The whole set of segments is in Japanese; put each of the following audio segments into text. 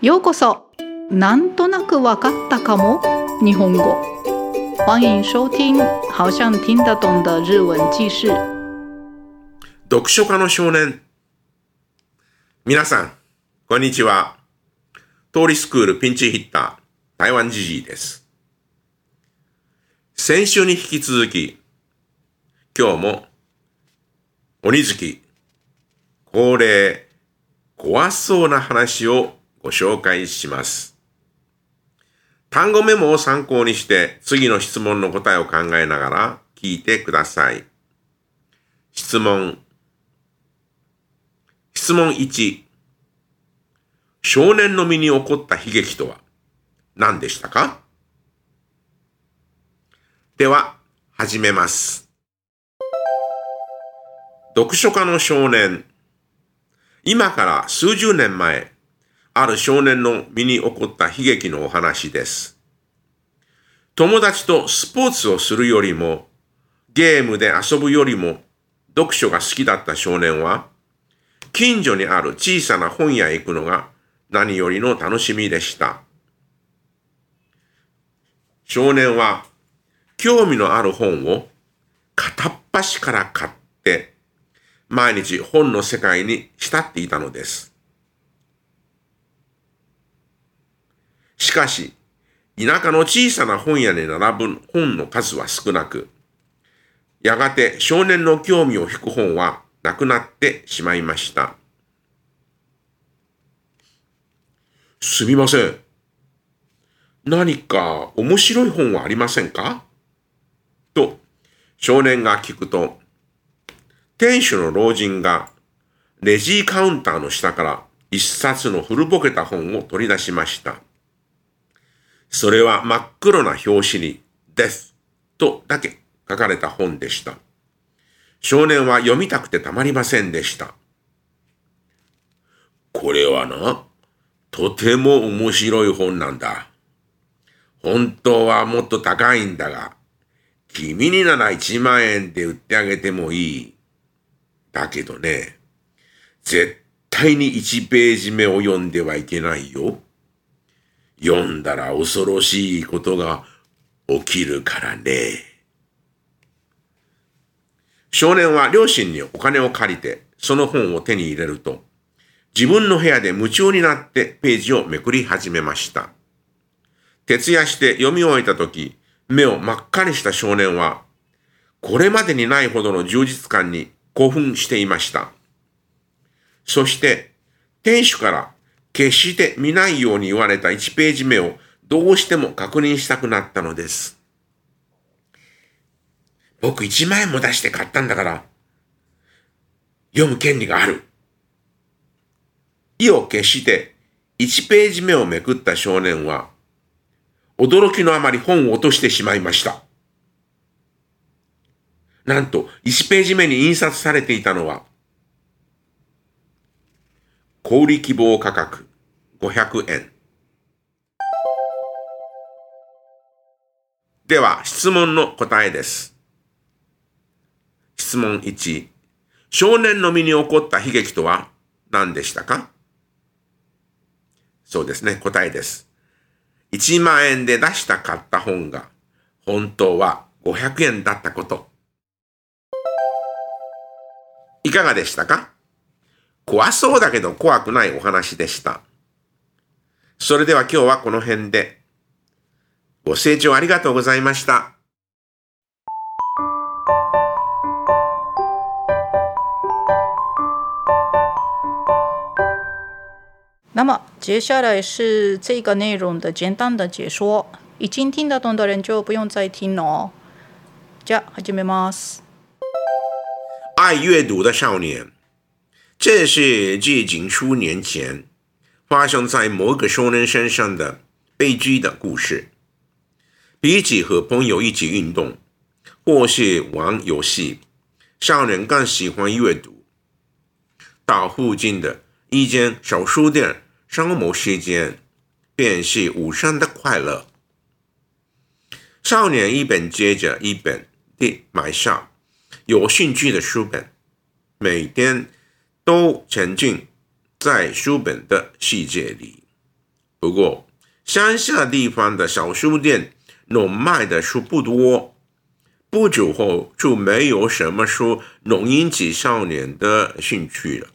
ようこそなんとなくわかったかも日本語欢迎收听好像听得懂的日文记事読書家の少年。皆さん、こんにちは。通りスクールピンチヒッター、台湾じじいです。先週に引き続き、今日も、鬼月、恒例、怖そうな話をご紹介します。単語メモを参考にして、次の質問の答えを考えながら聞いてください。質問。質問1。少年の身に起こった悲劇とは何でしたか？では、始めます。読書家の少年。今から数十年前、ある少年の身に起こった悲劇のお話です。友達とスポーツをするよりも、ゲームで遊ぶよりも、読書が好きだった少年は、近所にある小さな本屋へ行くのが何よりの楽しみでした。少年は興味のある本を片っ端から買って毎日本の世界に浸っていたのです。しかし、田舎の小さな本屋に並ぶ本の数は少なく、やがて少年の興味を引く本はなくなってしまいました。すみません。何か面白い本はありませんか？と少年が聞くと、店主の老人がレジーカウンターの下から一冊の古ぼけた本を取り出しました。それは真っ黒な表紙に Death とだけ書かれた本でした。少年は読みたくてたまりませんでした。これはな、とても面白い本なんだ。本当はもっと高いんだが、君になら1万円で売ってあげてもいい。だけどね、絶対に1ページ目を読んではいけないよ。読んだら恐ろしいことが起きるからね。少年は両親にお金を借りてその本を手に入れると、自分の部屋で夢中になってページをめくり始めました。徹夜して読み終えたとき、目を真っ赤にした少年は、これまでにないほどの充実感に興奮していました。そして、店主から決して見ないように言われた1ページ目をどうしても確認したくなったのです。僕1万円も出して買ったんだから、読む権利がある。意を決して1ページ目をめくった少年は、驚きのあまり本を落としてしまいました。なんと、1ページ目に印刷されていたのは、小売希望価格500円。では、質問の答えです。質問1。少年の身に起こった悲劇とは何でしたか？そうですね、答えです。1万円で出した買った本が本当は500円だったこと。いかがでしたか？怖そうだけど怖くないお話でした。それでは今日はこの辺で。ご清聴ありがとうございました。那么接下来是这个内容的简单的解说，已经听得懂的人就不用再听了哦。じゃあ始めます。爱阅读的少年，这是接近数年前发生在某个少年身上的悲剧的故事。比起和朋友一起运动或是玩游戏，少年更喜欢阅读。到附近的一间小书店消磨时间，便是无上的快乐。少年一本接着一本地买下有兴趣的书本，每天都沉浸在书本的世界里，不过，乡下地方的小书店能卖的书不多，不久后就没有什么书能引起少年的兴趣了。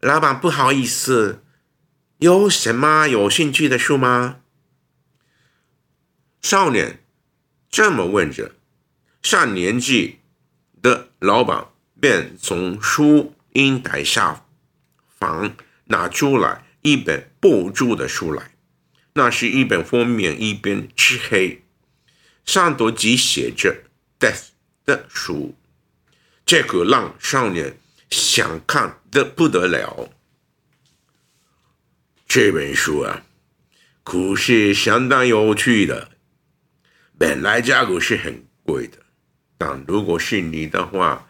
老板，不好意思，有什么有兴趣的书吗？少年这么问着，上年纪的老板便从书英台下方拿出来一本薄著的书来，那是一本封面一边漆黑，上头只写着 “death” 的书，这个让少年想看的不得了。这本书啊，可是相当有趣的。本来价格是很贵的，但如果是你的话，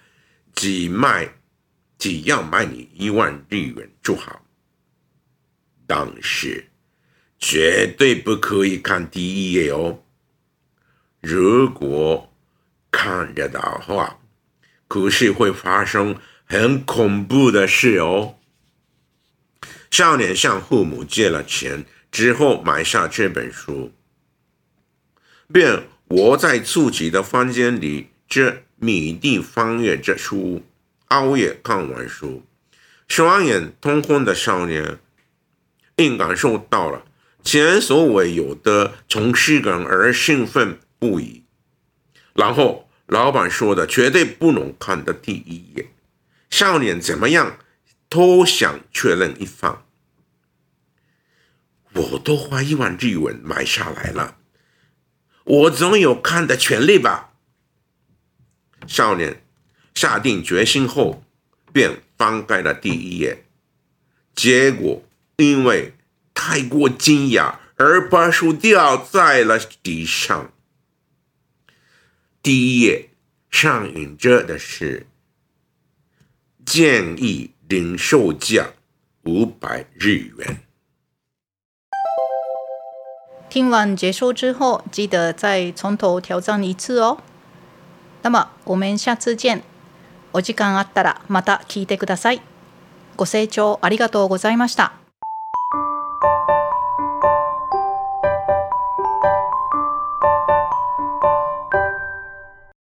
只卖只要卖你一万日元就好。但是绝对不可以看第一页哦。如果看着的话，可是会发生很恐怖的事哦。少年向父母借了钱之后，买下这本书。便窝在自己的房间里，这米地翻阅着书，熬夜看完书，双眼通红的少年，应感受到了前所未有的从事感而兴奋不已。然后老板说的绝对不能看的第一眼，少年怎么样都想确认一番。我都花一万日元买下来了。我总有看的权利吧？少年下定决心后，便翻开了第一页，结果因为太过惊讶而把书掉在了地上。第一页上印着的是建议零售价五百日元。听完结束之后，记得再从头挑战一次哦。那么我们下次见。お時間あったらまた聞いてください。ご清聴ありがとうございました。